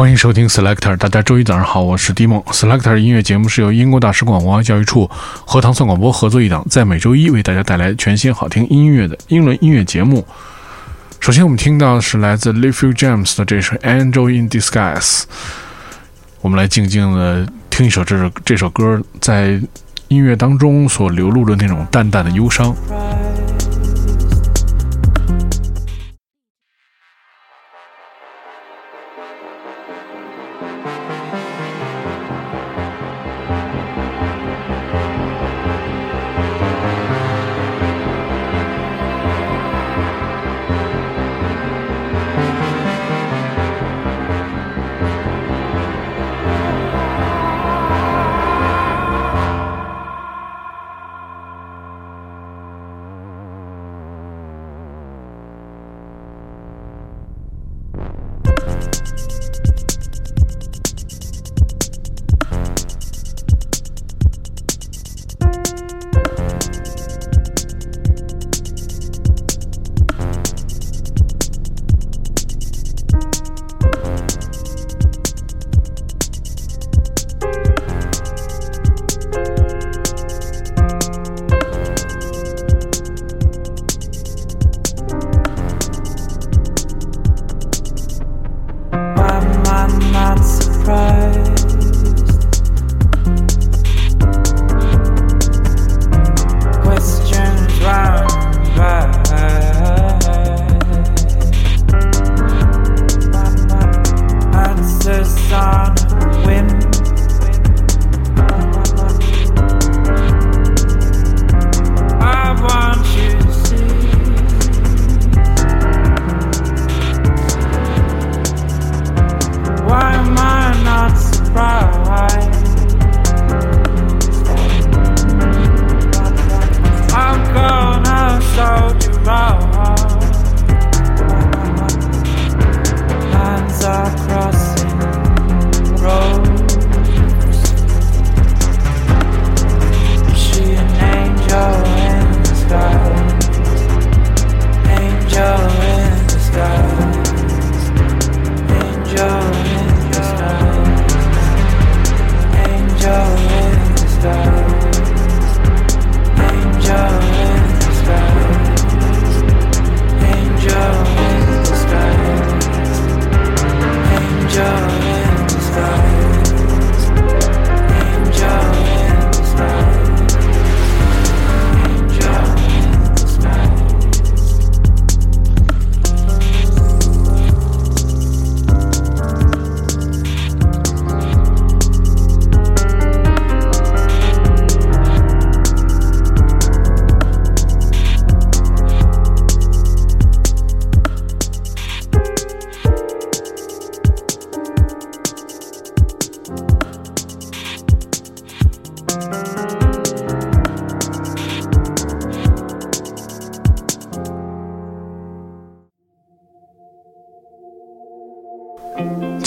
欢迎收听 Selector，大家周一早上好，我是 Di 梦。Selector 音乐节目是由英国大使馆文化教育处和唐宋广播合作一档，在每周一为大家带来全新好听音乐的英伦音乐节目。首先，我们听到的是来自 l i f e James 的这首《Angel in Disguise》，我们来静静的听一首这首这首歌在音乐当中所流露的那种淡淡的忧伤。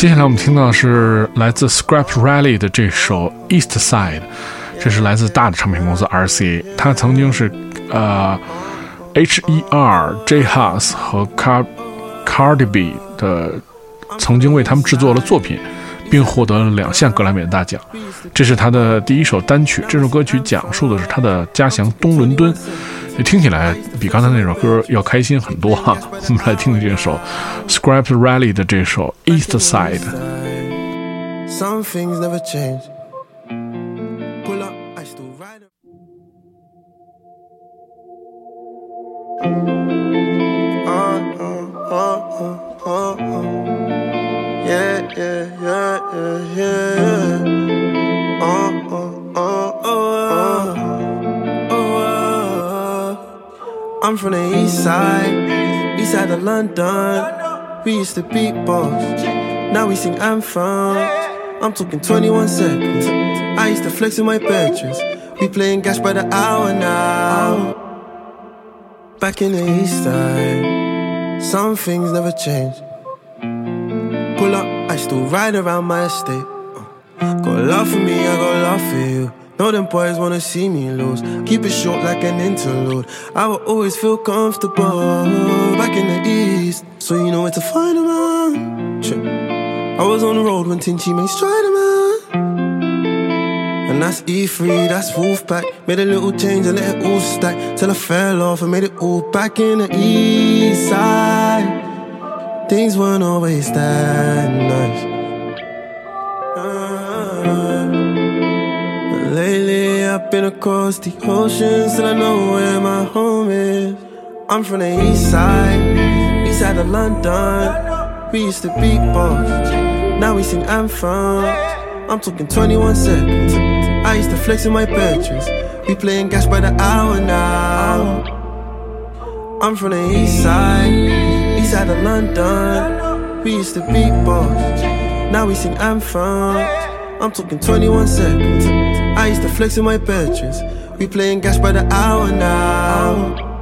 接下来我们听到的是来自 Scrap Rally 的这首 East Side，这是来自大的唱片公司 RCA，它曾经是呃 H.E.R. J. Hus 和 Car Cardi B 的曾经为他们制作了作品，并获得了两项格莱美的大奖。这是他的第一首单曲，这首歌曲讲述的是他的家乡东伦敦。听起来比刚才那首歌要开心很多哈、我们来听听这首 s c r a p Rally 的这首 East Side。Yeah, yeah. Yeah, yeah, yeah. Uh, uh, uh, uh, uh. I'm from the east side, east side of London. We used to beat boss, now we sing anthems. I'm talking 21 seconds. I used to flex in my bedrooms. We playing gas by the hour now. Back in the east side, some things never change. Pull up, I still ride around my estate. Got love for me, I got love for you. Know them boys wanna see me lose. Keep it short like an interlude. I will always feel comfortable back in the east. So you know where to find man. I was on the road when Tinchy made Stryderman. And that's E3, that's Wolfpack. Made a little change and let it all stack. Till I fell off and made it all back in the east side. Things weren't always that nice. Uh, lately I've been across the oceans, still I know where my home is. I'm from the east side, east side of London. We used to beat balls, now we sing anthems. I'm talking 21 seconds. I used to flex in my bedrooms. We playing gas by the hour now. I'm from the east side, east side of London. We used to beat balls, now we sing anthems. I'm talking 21 seconds. I used to flex in my bedrooms. We playing gas by the hour now.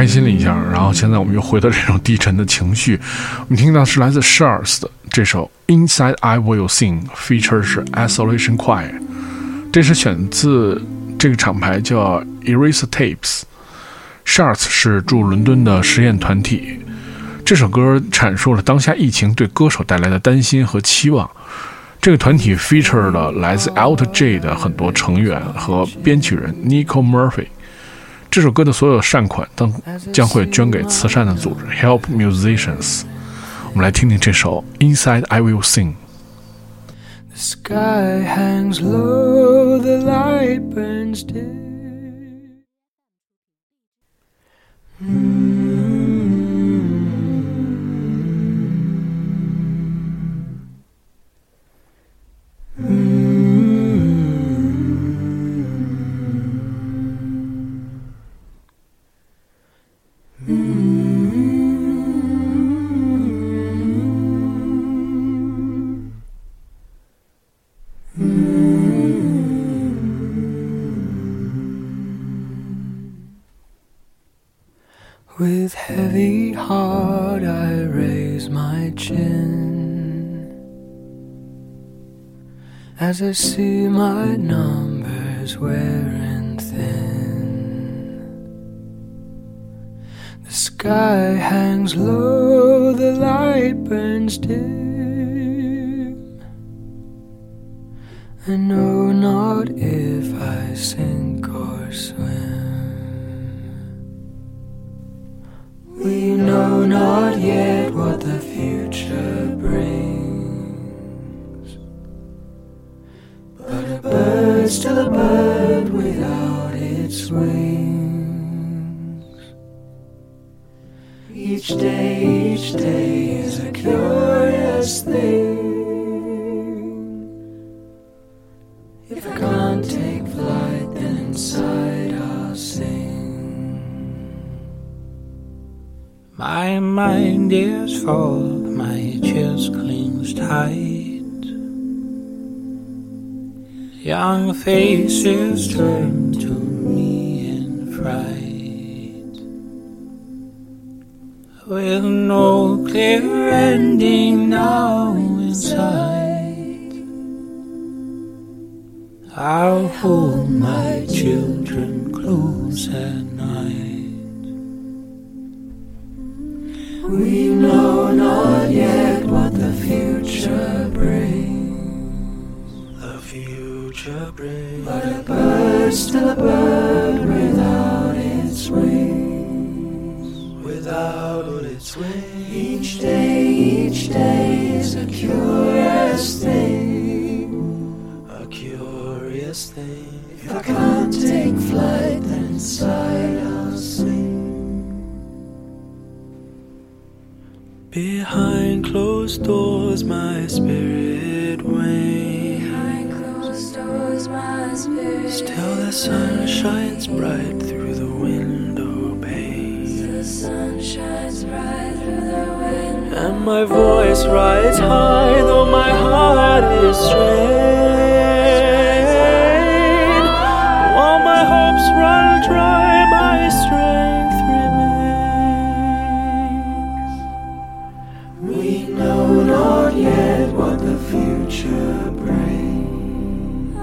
开心了一下，然后现在我们又回到这种低沉的情绪。我们听到是来自 Sharks 的这首《Inside I Will Sing》，feature 是 Isolation Choir，这是选自这个厂牌叫 Eraser Tapes。Sharks 是驻伦敦的实验团体。这首歌阐述了当下疫情对歌手带来的担心和期望。这个团体 feature 了来自 Alt J 的很多成员和编曲人 Nico Murphy。这首歌的所有善款都将会捐给慈善的组织 Help Musicians。我们来听听这首 Inside I Will Sing。The sky hangs low, the light burns dim. With Heavy heart, I raise my chin as I see my numbers wearing thin. The sky hangs low, the light burns dim. I know not if I sink its wings. Each day, each day is a curious thing. If I can't take flight, then inside I'll sing. My mind is full, my chest clings tight. Young faces turn to fright. With no clear ending now in sight, I'll hold my children close at night. We know not yet what the future brings. The future brings. But a bird still a bird its wings. Each day, each day is a curious thing. A curious thing. If I can't take flight, then inside I'll sing. Behind closed doors, my spirit wanes. Behind closed doors, my spirit Still, the sun shines bright through the window pane. And my voice rides high, though my heart is strained. While my hopes run dry, my strength remains. We know not yet what the future brings.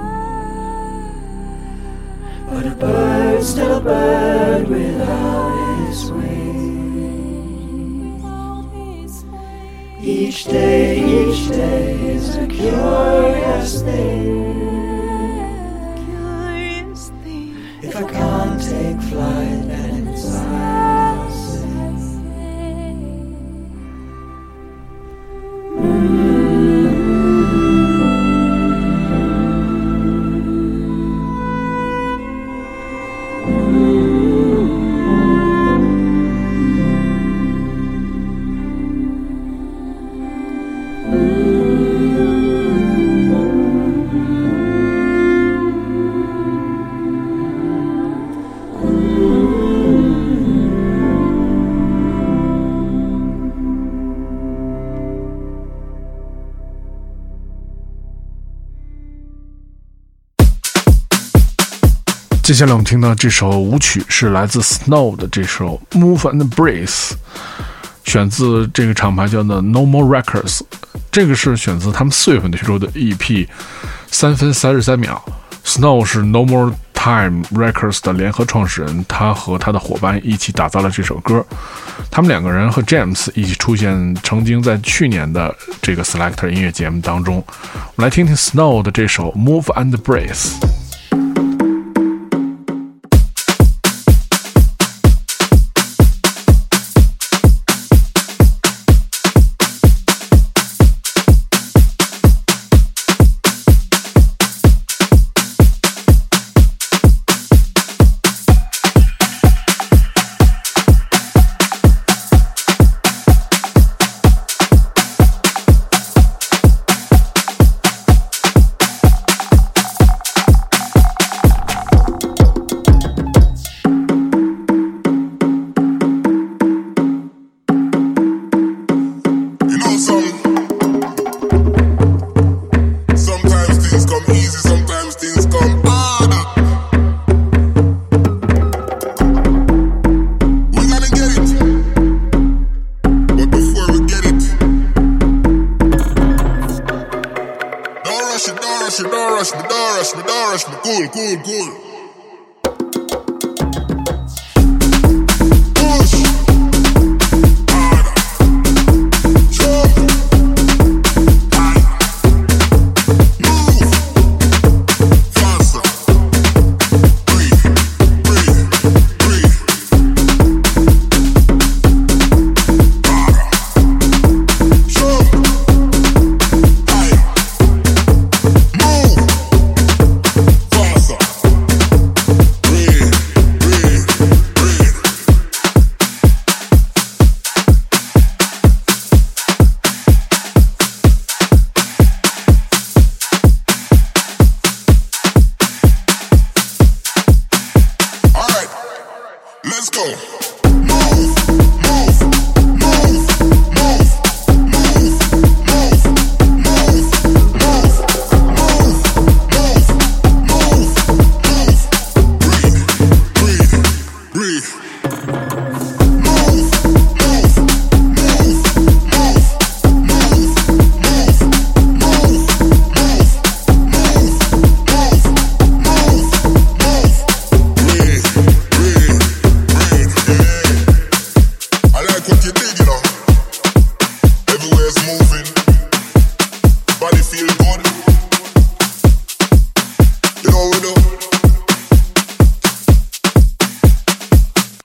But a bird, still a bird without day, each day is a curious thing. If I can't take flight, 接下来我们听到这首舞曲是来自 Snow 的这首《Move and Breathe》，选自这个厂牌叫做 No More Records。这个是选自他们四月份推出的 EP，三分三十三秒。Snow 是 No More Time Records 的联合创始人，他和他的伙伴一起打造了这首歌。他们两个人和 James 一起出现，曾经在去年的这个 Selector 音乐节目当中。我们来听听 Snow 的这首《Move and Breathe》。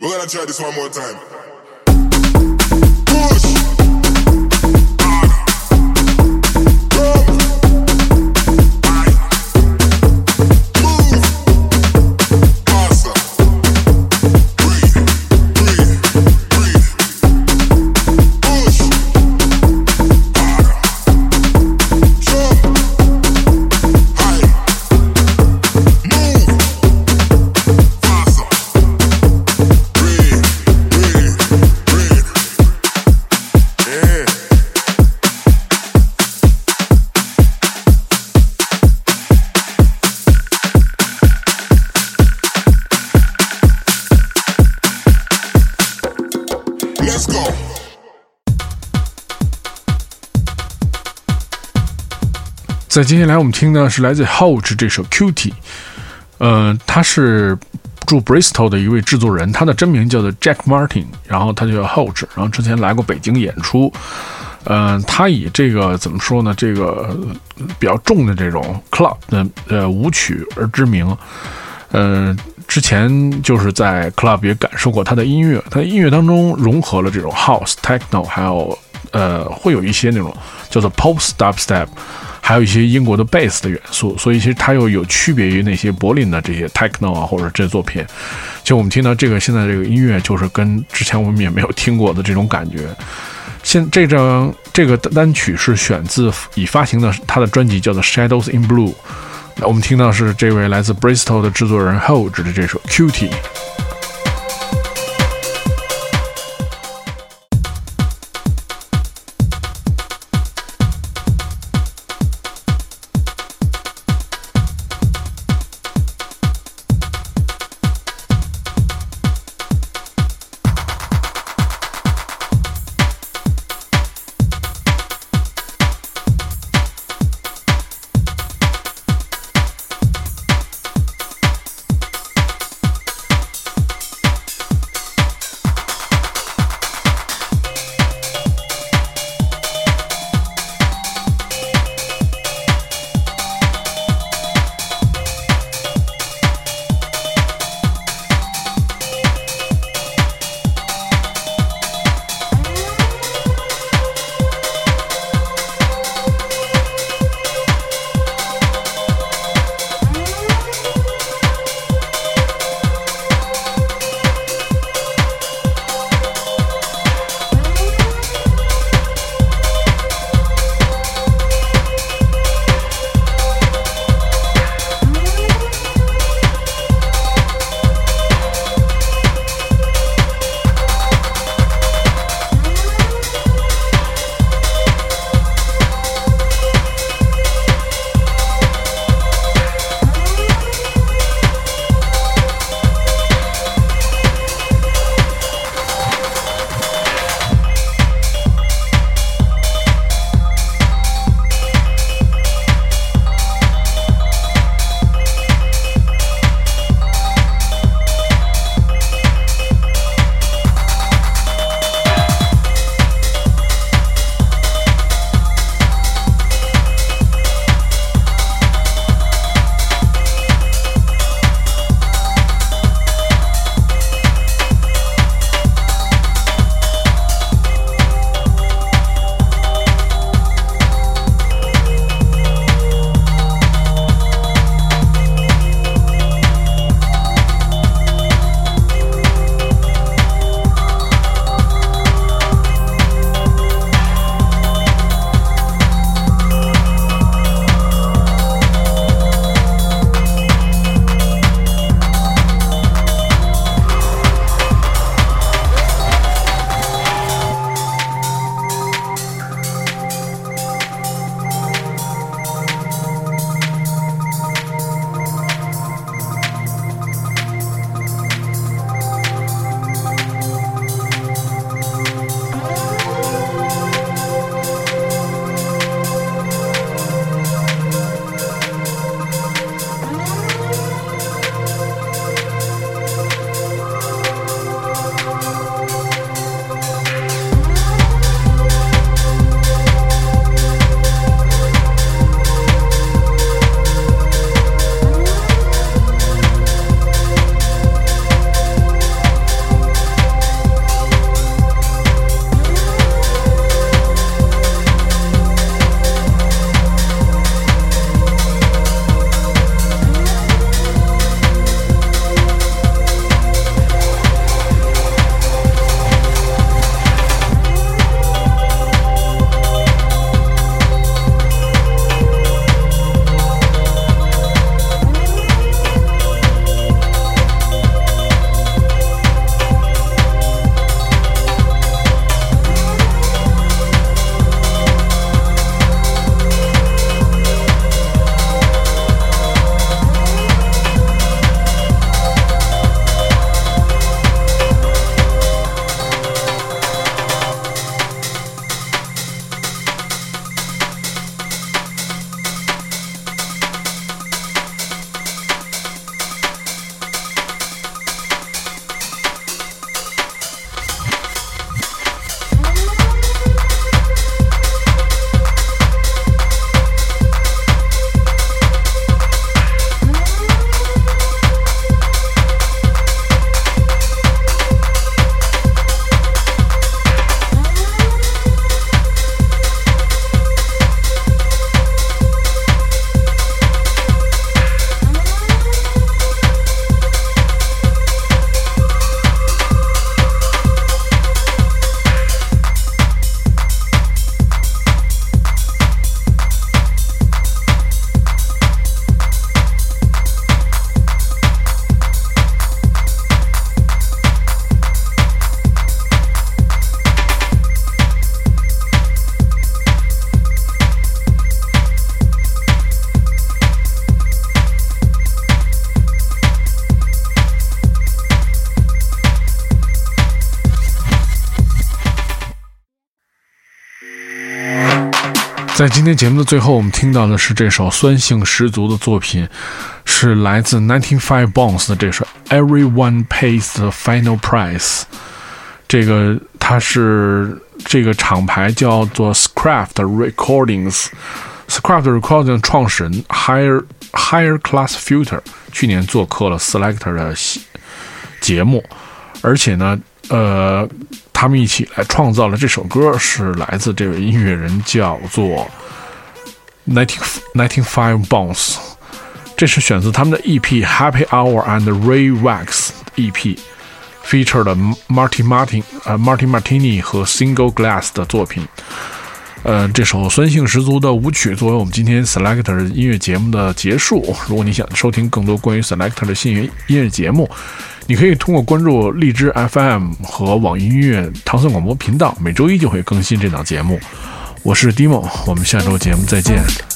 We're gonna try this one more time. Push. 在接下来我们听的是来自 Hoge 这首 Cutie，呃，他是住 Bristol 的一位制作人，他的真名叫做 Jack Martin，然后他就叫 Hoge，然后之前来过北京演出，呃，他以这个怎么说呢，这个比较重的这种 club 的呃舞曲而知名，呃，之前就是在 club 也感受过他的音乐，他的音乐当中融合了这种 house、techno，还有呃会有一些那种叫做 pop dubstep。还有一些英国的贝斯的元素，所以其实它又有区别于那些柏林的这些 techno 啊，或者这些作品。就我们听到这个现在这个音乐，就是跟之前我们也没有听过的这种感觉。现这张这个单曲是选自已发行的他的专辑，叫做《Shadows in Blue》。那我们听到是这位来自 Bristol 的制作人 Hoge 的这首《Cutie》。在今天节目的最后，我们听到的是这首酸性十足的作品，是来自 Nineteen Five Bones 的这首《Everyone Pays the Final Price》。这个它是这个厂牌叫做 Scraft Recordings。Scraft Recording 创始人 Higher Higher Class Filter 去年做客了 Selector 的节目，而且呢，呃，他们一起来创造了这首歌，是来自这位音乐人叫做 Nineteen Nineteen Five Bounce。这是选自他们的 EP Happy Hour and Ray Wax EP，featured Martin Martin 呃 Marty Martini 和 Single Glass 的作品。呃，这首酸性十足的舞曲作为我们今天 Selector 音乐节目的结束。如果你想收听更多关于 Selector 的新音乐节目，你可以通过关注荔枝 FM 和网易音乐唐僧广播频道，每周一就会更新这档节目。我是 Dimo，我们下周节目再见。